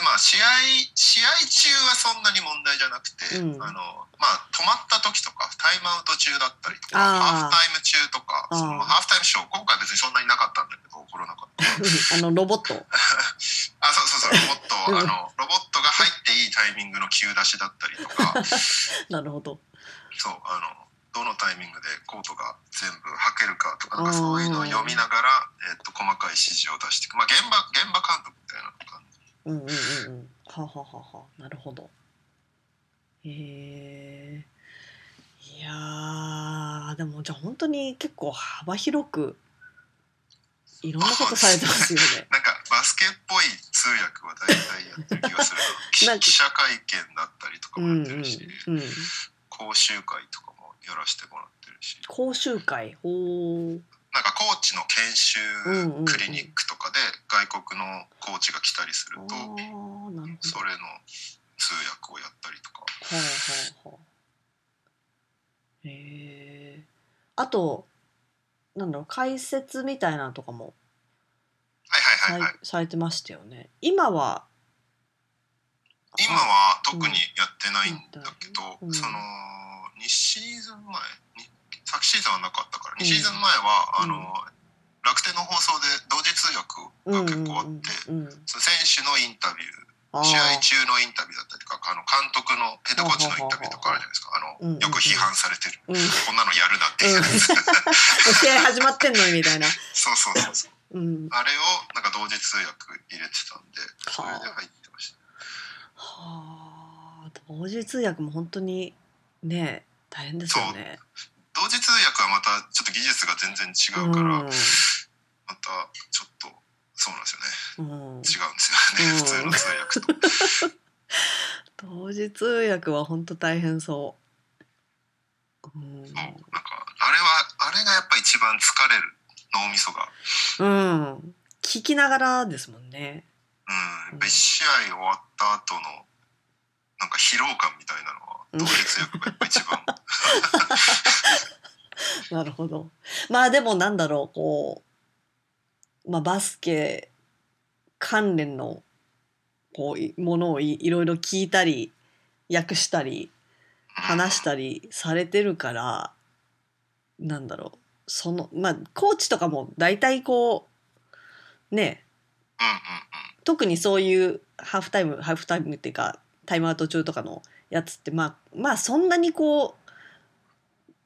はあでまあ試合試合中はそんなに問題じゃなくて、うん。あのまあ止まった時とかタイムアウト中だったりとかハーフタイム中とかそのハーフタイムショー今回別にそんなになかったんだけど起こらなかった。*laughs* あのロボット。*laughs* あそうそうそうロボット、うん。あのロボットが入っていいタイミングの急出しだったりとか。*laughs* なるほど。そうあのどのタイミングでコートが全部履けるかとかなんかそういうのを読みながら、えっと細かい指示を出していく、まあ、現場現場監督みたいな感じうんうんうんうん。はあはあはあはあなるほど。へえ。いやーでもじゃあ本当に結構幅広くいろんなことされてますよね。*laughs* なんかバスケっぽい通訳は大体やってる気がする *laughs* 記者会見だったりとかうんうんもやってるし、うん。講習会とかもやらせてもらってるし講習会？ほう。なんかコーチの研修うんうんうんクリニックとかで外国のコーチが来たりすると。それの通訳をやったりとかはあはあはあ。へえ。あとなんだろう解説みたいなのとかもはいはいさ,、はいはいされてましたよね。今は？今は特にやってないんだけど、うんその2シーズン前？に昨シーズンはなかったからうん。2シーズン前は、うん。あの楽天の放送で同時通訳が結構あって、選手のインタビュあー。ー試合中のインタビューだったりとかあの監督のヘッドコーチのインタビューとかあるじゃないですか。あのよく批判されてる、こん。なのやるなっていう。やつ、う試合始まってんのにみたいな。そうそうそうそう。うん、あれをなんか同時通訳入れてたんでそれで入ってました。はあ。同時通訳も本当にね大変ですよね。ょっと技術が全然違うから、うん。またちょっとそうなんですよね。うん。違うんですよね、うん。普通の通訳と。*laughs* 同時通訳は本当大変そう。うん。なんかあれはあれがやっぱ一番疲れる脳みそが。うん、聞きながらですもんね。うん。別試合終わった後のなんか疲労感みたいなのはうん同時通訳がやっぱ一番 *laughs* *laughs* なるほど。まあでもなんだろうこう、まあ、バスケ関連のこうものをいいろいろ聞いたり訳したり話したりされてるからなんだろうそのまあコーチとかも大体こうね特にそういうハーフタイムハーフタイムっていうかタイムアウト中とかのやつってまあまあそんなにこ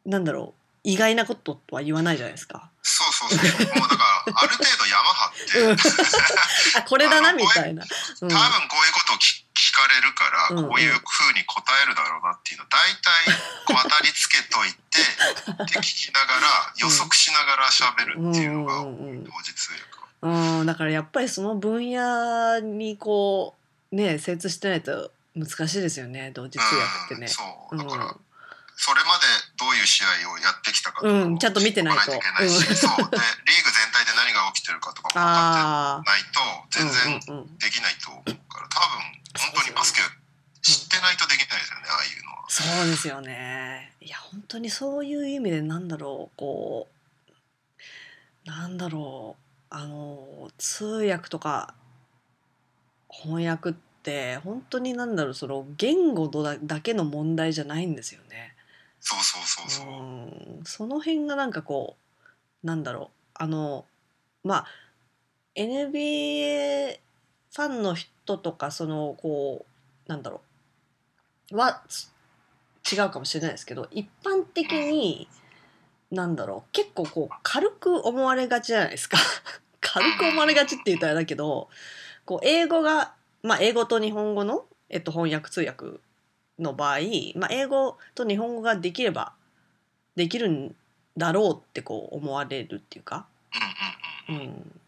うなんだろう意外なこととは言わないじゃないですか。そうそうそう。もうだからある程度山張って、うん。*laughs* あこれだなみたいな。うん。多分こういうことを聞聞かれるから、うんうん。こういうふうに答えるだろうなっていうのを大体こう当たりつけといて *laughs* で聞きながら予測しながら喋るっていうのがうんうんうんうん。同時通訳は。うん。だからやっぱりその分野にこうね精通してないと難しいですよね。同時通訳ってね。うん、そう。うん。だから、それまでどういう試合をやってきたかとかをうんちゃんと見てないと。いといけないし、うん。そう。でリーグ全体で何が起きてるかとかも分かあってないとあ全然できないと思うから多分本当にバスケ知ってないとできないですよねああいうのは。そうですよね。いや本当にそういう意味でなんだろうこうなんだろうあの通訳とか翻訳って本当になんだろうその言語だだけの問題じゃないんですよね。そうそうそうそう。うその辺がなんかこうなんだろう。あのまあ NBA ファンの人とかそのこうなんだろう。は違うかもしれないですけど一般的になんだろう。結構こう軽く思われがちじゃないですか。*laughs* 軽く思われがちって言ったらあれだけどこう英語がまあ英語と日本語の、えっと、翻訳通訳の場合、まあ、英語と日本語ができればできるんだろうってこう思われるっていうか、うん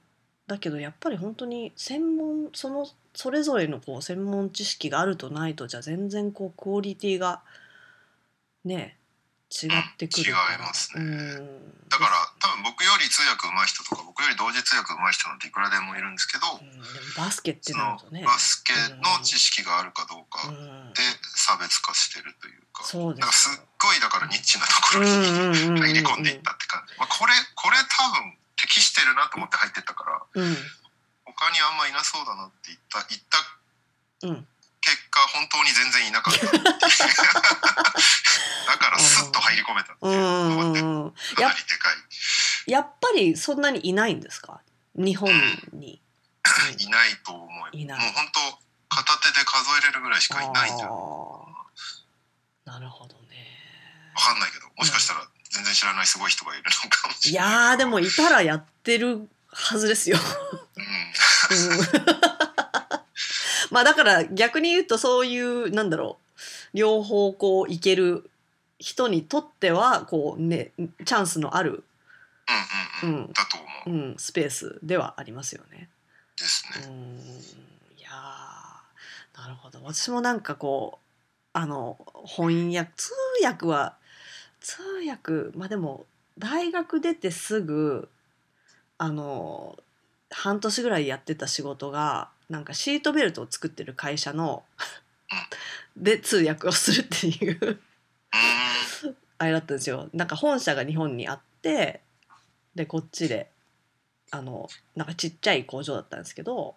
だけどやっぱり本当に専門そのそれぞれのこう専門知識があるとないとじゃ全然こうクオリティがね違ってくる。から違いますね。うん、だから多分僕より通訳上手い人とか僕より同時通訳上手い人なんていくらでもいるんですけど、うん、でもバスケってなるとね。バスケの知識があるかどうかうん。で差別化してるというか、そうですだからすっごいだからニッチなところにうんうんうんうんうん。入り込んでいったって感じ、まあ、これこれ多分適してるなと思って入ってったからうん。他にあんまいなそうだなって言った言ったうん結果本当に全然いなかった。*laughs* だからスッと入り込めたってりでかい。やっぱりそんなにいないんですか？日本に。いないと思ういない。もう本当片手で数えれるぐらいしかいないんじゃんあー。なるほどね。わかんないけどもしかしたら全然知らないすごい人がいるのかもしいれないやーでもいたらやってるはずですよ。うん。うんまあだから逆に言うとそういうなんだろう両方こういける人にとってはこうねチャンスのある、うんうんうん。うん。だと思う。うん、スペースではありますよね。ですね。うん。いやーなるほど。私もなんかこうあの翻訳通訳は通訳まあでも大学出てすぐあの半年ぐらいやってた仕事がなんかシートベルトを作ってる会社ので通訳をするっていう。あれだったんですよ。なんか本社が日本にあってでこっちであのなんかちっちゃい工場だったんですけど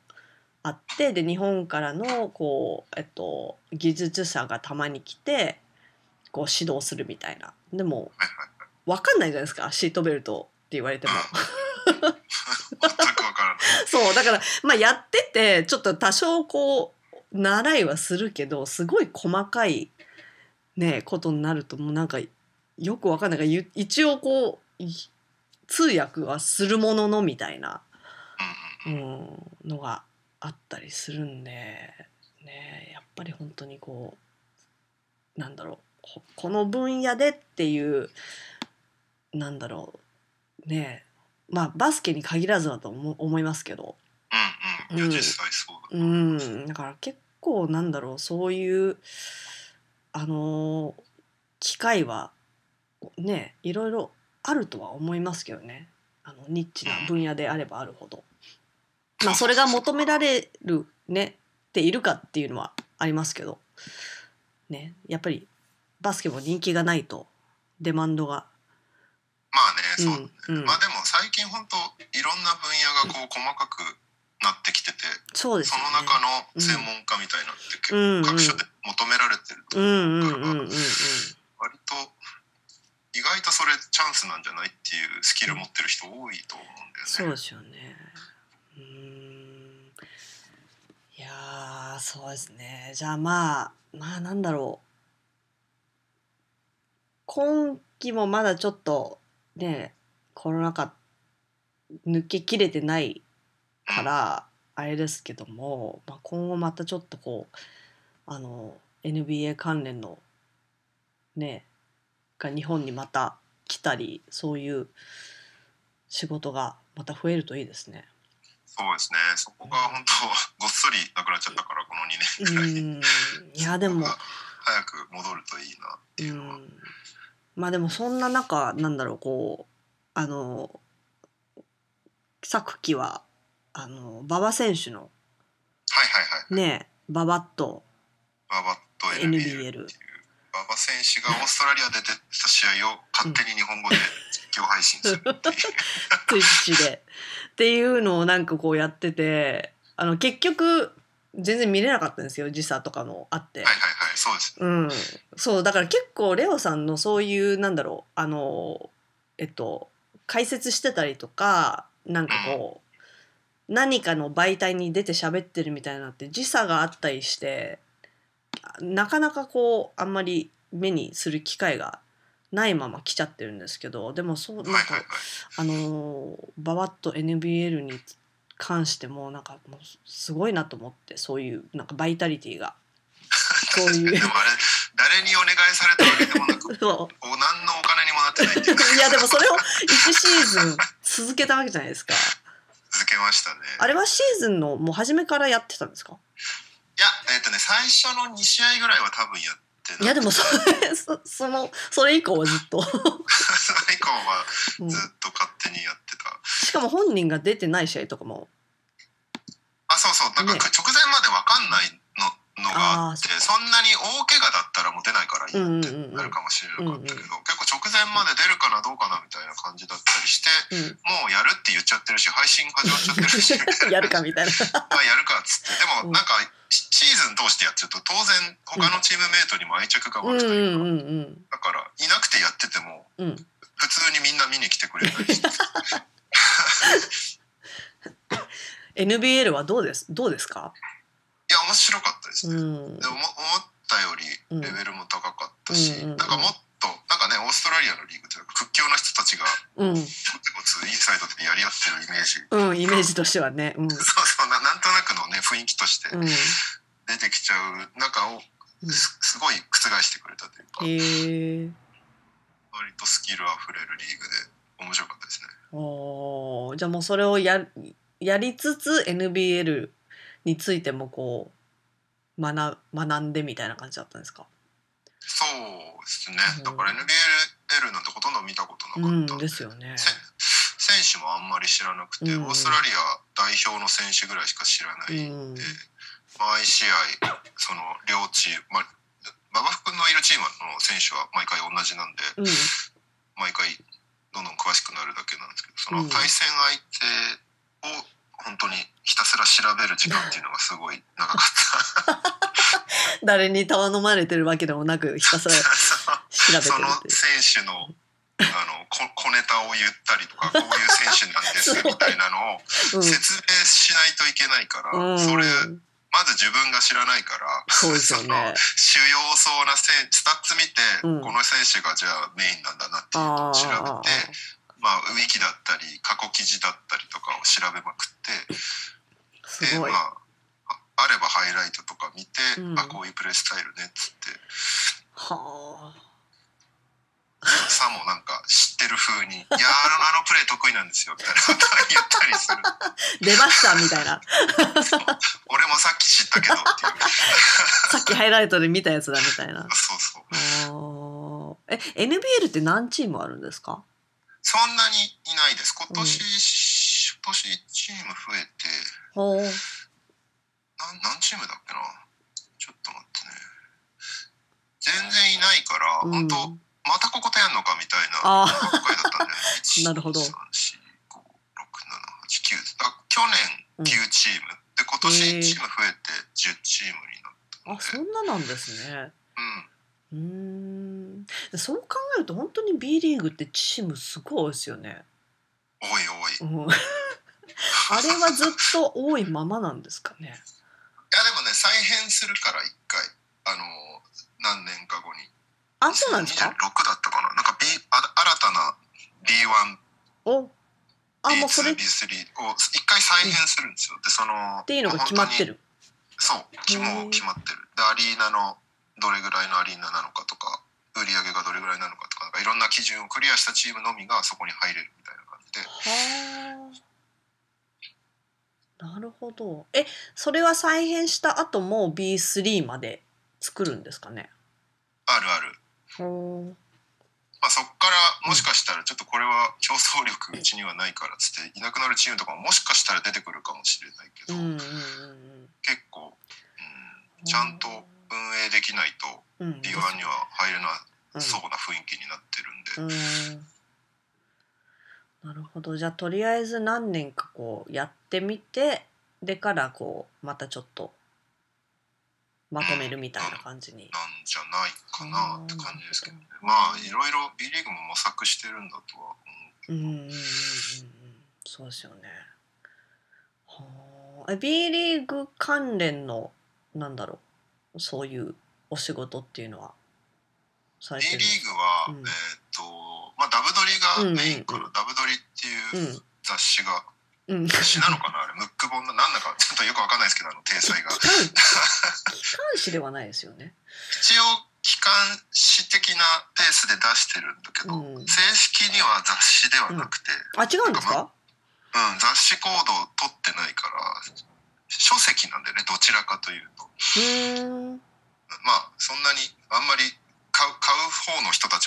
あってで日本からのこう、えっと、技術者がたまに来てこう指導するみたいな。でも分かんないじゃないですか。シートベルトって言われても。*laughs* *laughs* そう。だからまあやっててちょっと多少こう習いはするけどすごい細かいねことになるともうなんかよくわかんない。から一応こう通訳はするもののみたいな、うん、のがあったりするんでねやっぱり本当にこうなんだろうこの分野でっていうなんだろうねまあバスケに限らずだと思思いますけど、うんうん。実際そうだ。うん、だから結構なんだろうそういうあのー機会はねいろいろあるとは思いますけどね。あのニッチな分野であればあるほど。まあそれが求められるねっているかっていうのはありますけど。ね。やっぱりバスケも人気がないとデマンドが。まあねそう、うん。うん。まあでも本当いろんな分野がこう細かくなってきててそそうですよね。の中の専門家みたいなって結構各所で求められてると思うから。割と意外とそれチャンスなんじゃないっていうスキル持ってる人多いと思うんだよね。そうですよね。うーん。いやーそうですね。じゃあまあまあなんだろう。今期もまだちょっとねコロナ禍抜けきれてないからあれですけども、まあ、今後またちょっとこうあの NBA 関連のねが日本にまた来たりそういう仕事がまた増えるといいですね。そうですね。そこが本当ごっそりなくなっちゃったからこの2年ぐらい。うん。いやでも早く戻るといいなっていうのは、うん。まあでもそんな中なんだろうこうあのさっきはあの馬場選手のはいはいはいね馬場と馬場と NBL っていう。NBL 馬場選手がオーストラリアで出てた試合を勝手に日本語で実況配信するっていう、*laughs* Twitch で。っていうのをなんかこうやっててあの結局全然見れなかったんですよ時差とかもあって。はいはいはいそうです。うん、そうだから結構レオさんのそういうなんだろうあのえっと解説してたりとかなんかこう何かの媒体に出て喋ってるみたいなのって時差があったりしてなかなかこうあんまり目にする機会がないまま来ちゃってるんですけどでもそうなんか、あのババッと NBL に関してもなんかもうすごいなと思ってそういうなんかバイタリティが。*laughs* そういう。誰にお願いされたわけでもなく *laughs* そう。お何のってないっていういやでもそれを1シーズン続けたわけじゃないですか。続けましたね。あれはシーズンのもう初めからやってたんですか？いやえっ、とね最初の2試合ぐらいは多分やってないいやでもそれ *laughs* そそのそれ以降はずっと、*laughs* それ以降はうん。ずっと勝手にやってた、しかも本人が出てない試合とかも。あそうそう。なんかね。直前まで分かんないののがあってそんなに大怪我だったらもう出ないからいいうんうんってうんうん。なるかもしれなかったけど、うんうん結構直前まで出るかなどうかなみたいな感じだったりしてうん。もうやるって言っちゃってるし配信始まっちゃってるし。やるかみたいな。*laughs* まあやるかっつって。でうん。もなんかシシーズン通してやっちゃうと当然他のチームメイトにも愛着が湧くというか、んうんだからいなくてやっててもうん。うん。普通にみんな見に来てくれたりして。*laughs* NBL はどうですどうですか？いや面白かったですうね、ん。でもも思ったよりレベルも高かったし、うん。なんかもっとなんかねオーストラリアのリーグというか屈強な人たちがうんコツコツインサイドでやり合ってるイメージ、うんイメージとしてはね。うん *laughs* そうそうななんとなくのね雰囲気としてうん。出てきちゃう中をうんすすごい覆してくれたというか、へえ。割とスキルあふれるリーグで面白かったですね。おーじゃあもうそれをややりつつ NBL についてもこう学学んでみたいな感じだったんですか？そうですね。うん。だから NBL なんてほとんど見たことなうんかった、ですよね。せ選手もあんまり知らなくて、うん。オーストラリア代表の選手ぐらいしか知らなうい、ん毎試合その両チーム、まあ、馬場君のいるチームの選手は毎回同じなんでうん。毎回どんどん詳しくなるだけなんですけどそのうん。対戦相手を本当にひたすら調べる時間っていうのがすごい長かった。*laughs* 誰に頼まれてるわけでもなくひたすら調べてそのるっていう。選手のあの小小ネタを言ったりとかこういう選手なんですみたいなのを説明しないといけないから、うん、それうんまず自分が知らないからそうですよそのね。主要そうな選スタッツ見て、うん。この選手がじゃあメインなんだなっていうのを調べあてまあ、ウィキだったり過去記事だったりとかを調べまくってまあああればハイライトとか見て、うん。あこういうプレースタイルねっつって。はさもなんか知ってる風に「いやあのあのプレー得意なんですよ」みたいな言ったりする。あ *laughs* 出ましたみたいな。俺もさっき知ったけどっていう。*laughs* さっきハイライトで見たやつだみたいな。そうそう。え NBL って何チームあるんですか？そんなにいないです。今年、今年1チーム増えて何チームだっけな。ちょっと待ってね。全然いないから、うん。本当またこことやんのかみたいなあばっかりだったんだよねなるほど。1 2 3 4 5 6 7 8 9あ去年うん。9チーム、で今年へー。1チーム増えて10チームになったのあでそんななんですね。うん。うーん。そう考えると本当に B リーグってチームすごい多いですよね。多い多いい。うん、*laughs* あれはずっと多いままなんですかね。再編するから1回。あの何年か後に。あそうなんですか？26だったかな。なんか、B、あ新たな B1 お。あもうそれっ B2B3 を一回再編するんですよ。でそのていうのが決まってる。そうきもう決まってる。でアリーナのどれぐらいのアリーナなのかとか売り上げがどれぐらいなのかとかなんかいろんな基準をクリアしたチームのみがそこに入れるみたいな感じで。はなるほど。えそれは再編した後も B3 まで作るんですかね？あるある。ほう。まあ、そっからもしかしたらちょっとこれは競争力うちにはないからっつっていなくなるチームとかももしかしたら出てくるかもしれないけど、うんうんうん結構、うん、ちゃんと運営できないとうん。B1 には入れなうん。そうな雰囲気になってるんで、うんなるほど。じゃあとりあえず何年かこうやってみてでからこうまたちょっとまとめるみたいな感じに。なんじゃないかなって感じですけどね。まあいろいろ B リーグも模索してるんだとは思ううんうんうんうんうん。そうですよね。はあ。え B リーグ関連のなんだろう？そういうお仕事っていうのはされ B てる？リーグは、うん。えーまあダブドリがメインかな、うんうんダブドリっていう雑誌が、うん、雑誌なのかな？あれムック本のなんだかちょっとよくわかんないですけどあの体裁が。機関誌ではないですよね。一応機関誌的なペースで出してるんだけど、うん。正式には雑誌ではなくて、あ違うんですか？うん、雑誌コードを取ってないから書籍なんだよねどちらかというと。うー。ん。まあそんなにあんまり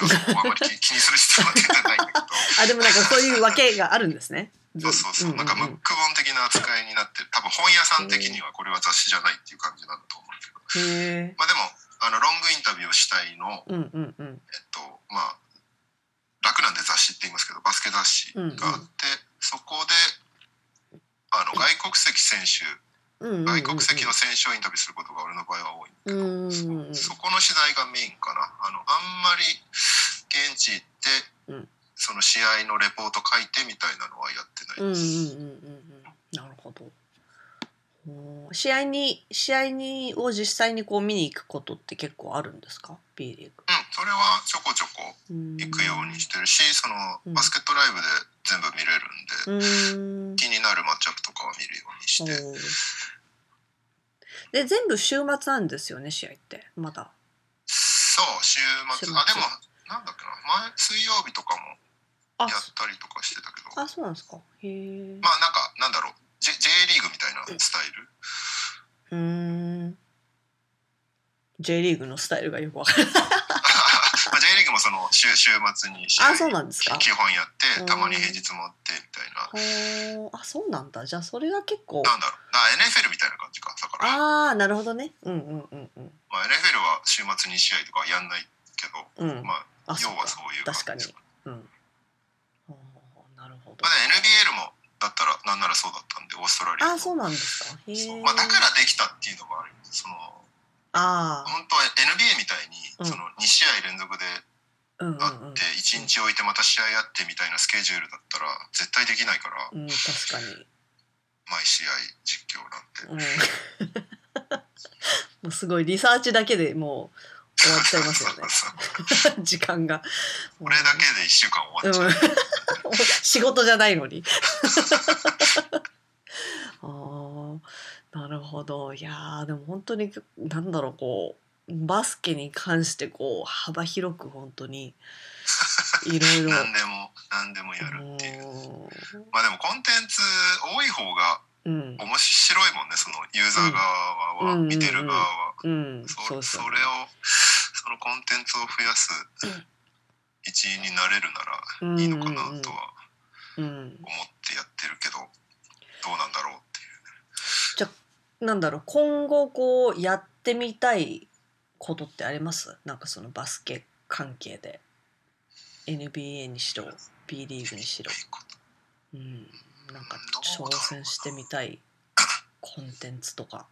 方の人たちはそこをあんまり気気にする必要はないんだけど。*laughs* あでもなんかそういうわけがあるんですね。そうそうそう、ん。んんなん。かムック本的な扱いになってる。多分本屋さん的にはこれは雑誌じゃないっていう感じなんだと思うけど。へえ。まあでもあのロングインタビューをしたいの。うんうんうん。えっとまあ楽なんで雑誌って言いますけどバスケ雑誌があって、そこであの外国籍選手うんうんうんうん外国籍の選手をインタビューすることが俺の場合は多いんだけど、そこの取材がメインかな。あのあんまり現地行って、うん。その試合のレポート書いてみたいなのはやってないです。なるほど。試合に試合にを実際にこう見に行くことって結構あるんですか？B リーグ。うん、それはちょこちょこ行行くようにしてるし、そのうんバスケットライブで全部見れるんで、うーん。気になるマッチアップとかは見るようにして、で全部週末なんですよね試合ってまだ。そう週末あでもなんだっけな前水曜日とかもあやったりとかしてたけどあそうなんですか。へえ。まあなんかなんだろう J, J リーグみたいなスタイルうーん。J リーグのスタイルがよくわかる。*laughs* まあ J リーグもその週週末に試合あそうなんですか？基本やってうんたまに平日もあってみたいなあそうなんだ。じゃあそれが結構。なんだろうな NFL みたいな感じかだからああなるほどね。うんうんうんうん。まあ、NFL は週末に試合とかはやんないけど、うん。まああ要はそういう感じ確かに。うん。なるほどまあ、。ね NBL もだったらなんならそうだったんでオーストラリアもあそうなんですか。へまあ、だからできたっていうのもあるそのああ。本当は NBA みたいにうんその2試合連続であって1日置いてまた試合やってみたいなスケジュールだったら絶対できないからうん。うん確かに。毎試合実況なんて。うん。*laughs* もうすごいリサーチだけでもう終わっちゃいますよね *laughs* 時間が。これだけで1週間終わっちゃう、うん *laughs* 仕事じゃないのに。あーなるほど。いやーでも本当になんだろうこうバスケに関してこう幅広く本当にいろいろ。*laughs* 何でも何でもやるっていう。う。まあでもコンテンツ多い方がん。面白いもんねそのユーザー側は、うん。見てる側は、うんそそれをそのコンテンツを増やす一員になれるならいいのかなとはうん思ってやってるけどどうなんだろうっていうなんだろう今後こうやってみたいことってあります？なんかそのバスケ関係で。NBA にしろ B リーグにしろ、うん、なんか挑戦してみたいコンテンツとか。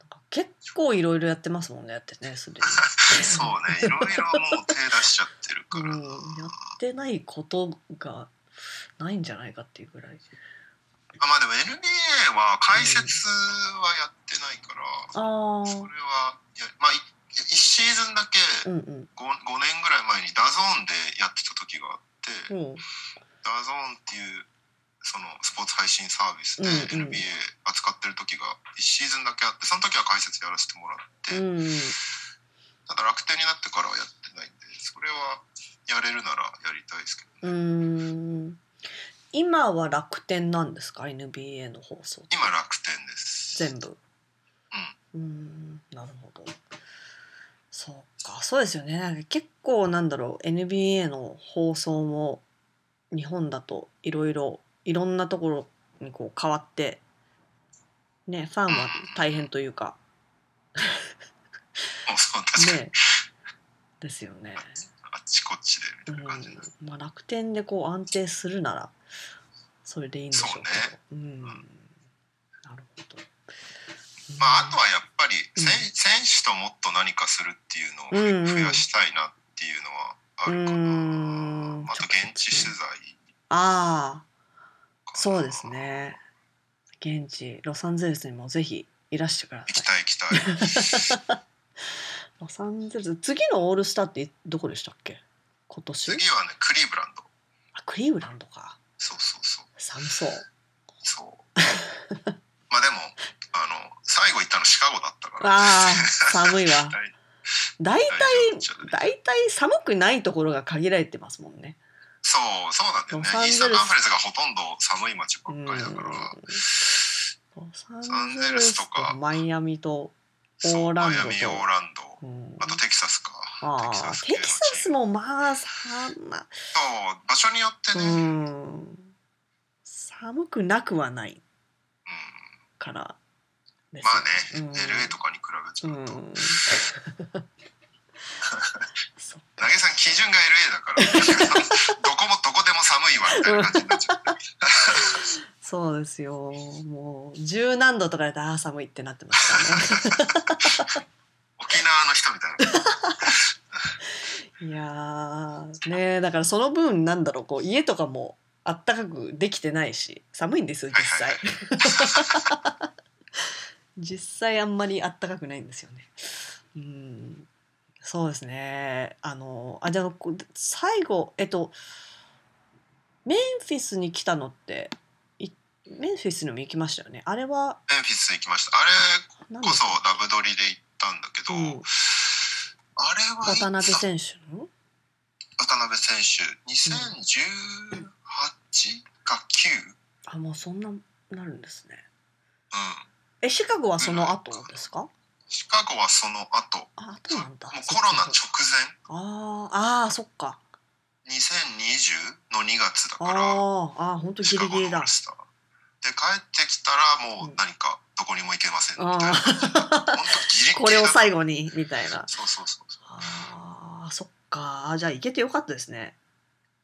なんか結構いろいろやってますもんねやってねすでに。そうねいろいろもう手出しちゃってるから。な、うん、やってないことがないんじゃないかっていうぐらい。あまあでも NBA は解説はやってないから、ああ、それはいやまあ1シーズンだけうんうん。5, 5年ぐらい前に DAZN でやってた時があって、うん。 DAZN っていうそのスポーツ配信サービスでうんうん。NBA 扱ってる時が1シーズンだけあってその時は解説やらせてもらって、うんただ楽天になってからはやってないんでそれはやれるならやりたいですけどうーん今は楽天なんですか？NBA の放送。今楽天です。全部。うん。なるほど。そうか。そうですよね。なんか結構なんだろう。NBA の放送も日本だといろいろいろんなところにこう変わってねファンは大変というか。もうそう確かに、ね。ですよね、あっちこっちでみうんたいな感じです、まあ、楽天でこう安定するならそれでいいんでしょうけどう、ん、なるほど、まああとはやっぱりうん。選,、選手ともっと何かするっていうのをうんうん。増やしたいなっていうのはあるかな、うん。あと現地取材。ああそうですね。現地ロサンゼルスにもぜひいらしてくだ行きさいたい行きたい。*laughs* ロサンゼルス次のオールスターってどこでしたっけ？今年？次はねクリーブランド。あクリーブランドか寒そう。そう。*laughs* まあでもあの最後行ったのシカゴだったから。ああ寒いわ。*laughs* 大大体大体寒くないところが限られてますもんね。そうそうなんだよね。イースタンカンファレンスがほとんど寒い街ばうんっかりだから。ロサンゼルスとマイアミとオーランドと。マイアミオーランド。うん。あとテキサスか。ああテキサスもまあ寒そう場所によってね、寒くなくはないからですまあね、うん。LA とかに比べちゃうと、うん。*laughs* げさん基準が LA だから *laughs* どこもどこでも寒いわみたいな感じになっちゃってそうですよ。もう十何度とかだとああ寒いってなってますからね沖縄の人みたいな。*laughs* いやーねだからその分なんだろうこう家とかもあったかくできてないし寒いんですよ実際。*laughs* 実際あんまりあったかくないんですよね。うん。そうですね。あのあじゃあ最後えっとメンフィスに来たのっていメンフィスにも行きましたよね。あれはメンフィス行きました。あれ何こそダブ撮りで行ったんだけど、うん。あれは渡辺選手の？渡辺選手。2018か9あもうそんななるんですね。うん。えシカゴはその後ですか？シカゴはその後。あ後なんだ。もうコロナ直あーあーそっか。前2020の2月だあから。ーあー本当ギリギリだ。で帰ってきたらもう何かどこにも行けません。みたいな。本当ギリギリこれをだ最後にみたいな。そうそうそうそう。あーそっか。じゃあ行けてよかったですね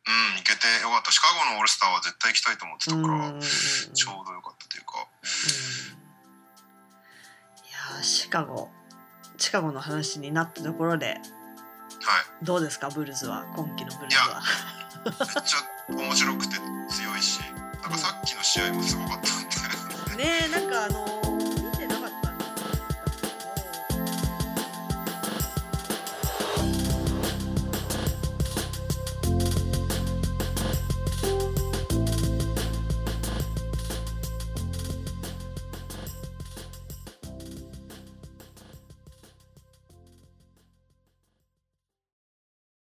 うん行けてよかったシカゴのオールスターは絶対行きたいと思ってたからちょうどよかったというか。いやーシカゴ。シカゴの話になったところではい。どうですか？ブルズは。今季のブルズは。めっちゃ面白くて強いしなんかさっきの試合もすごかったんで。ねえなんかあの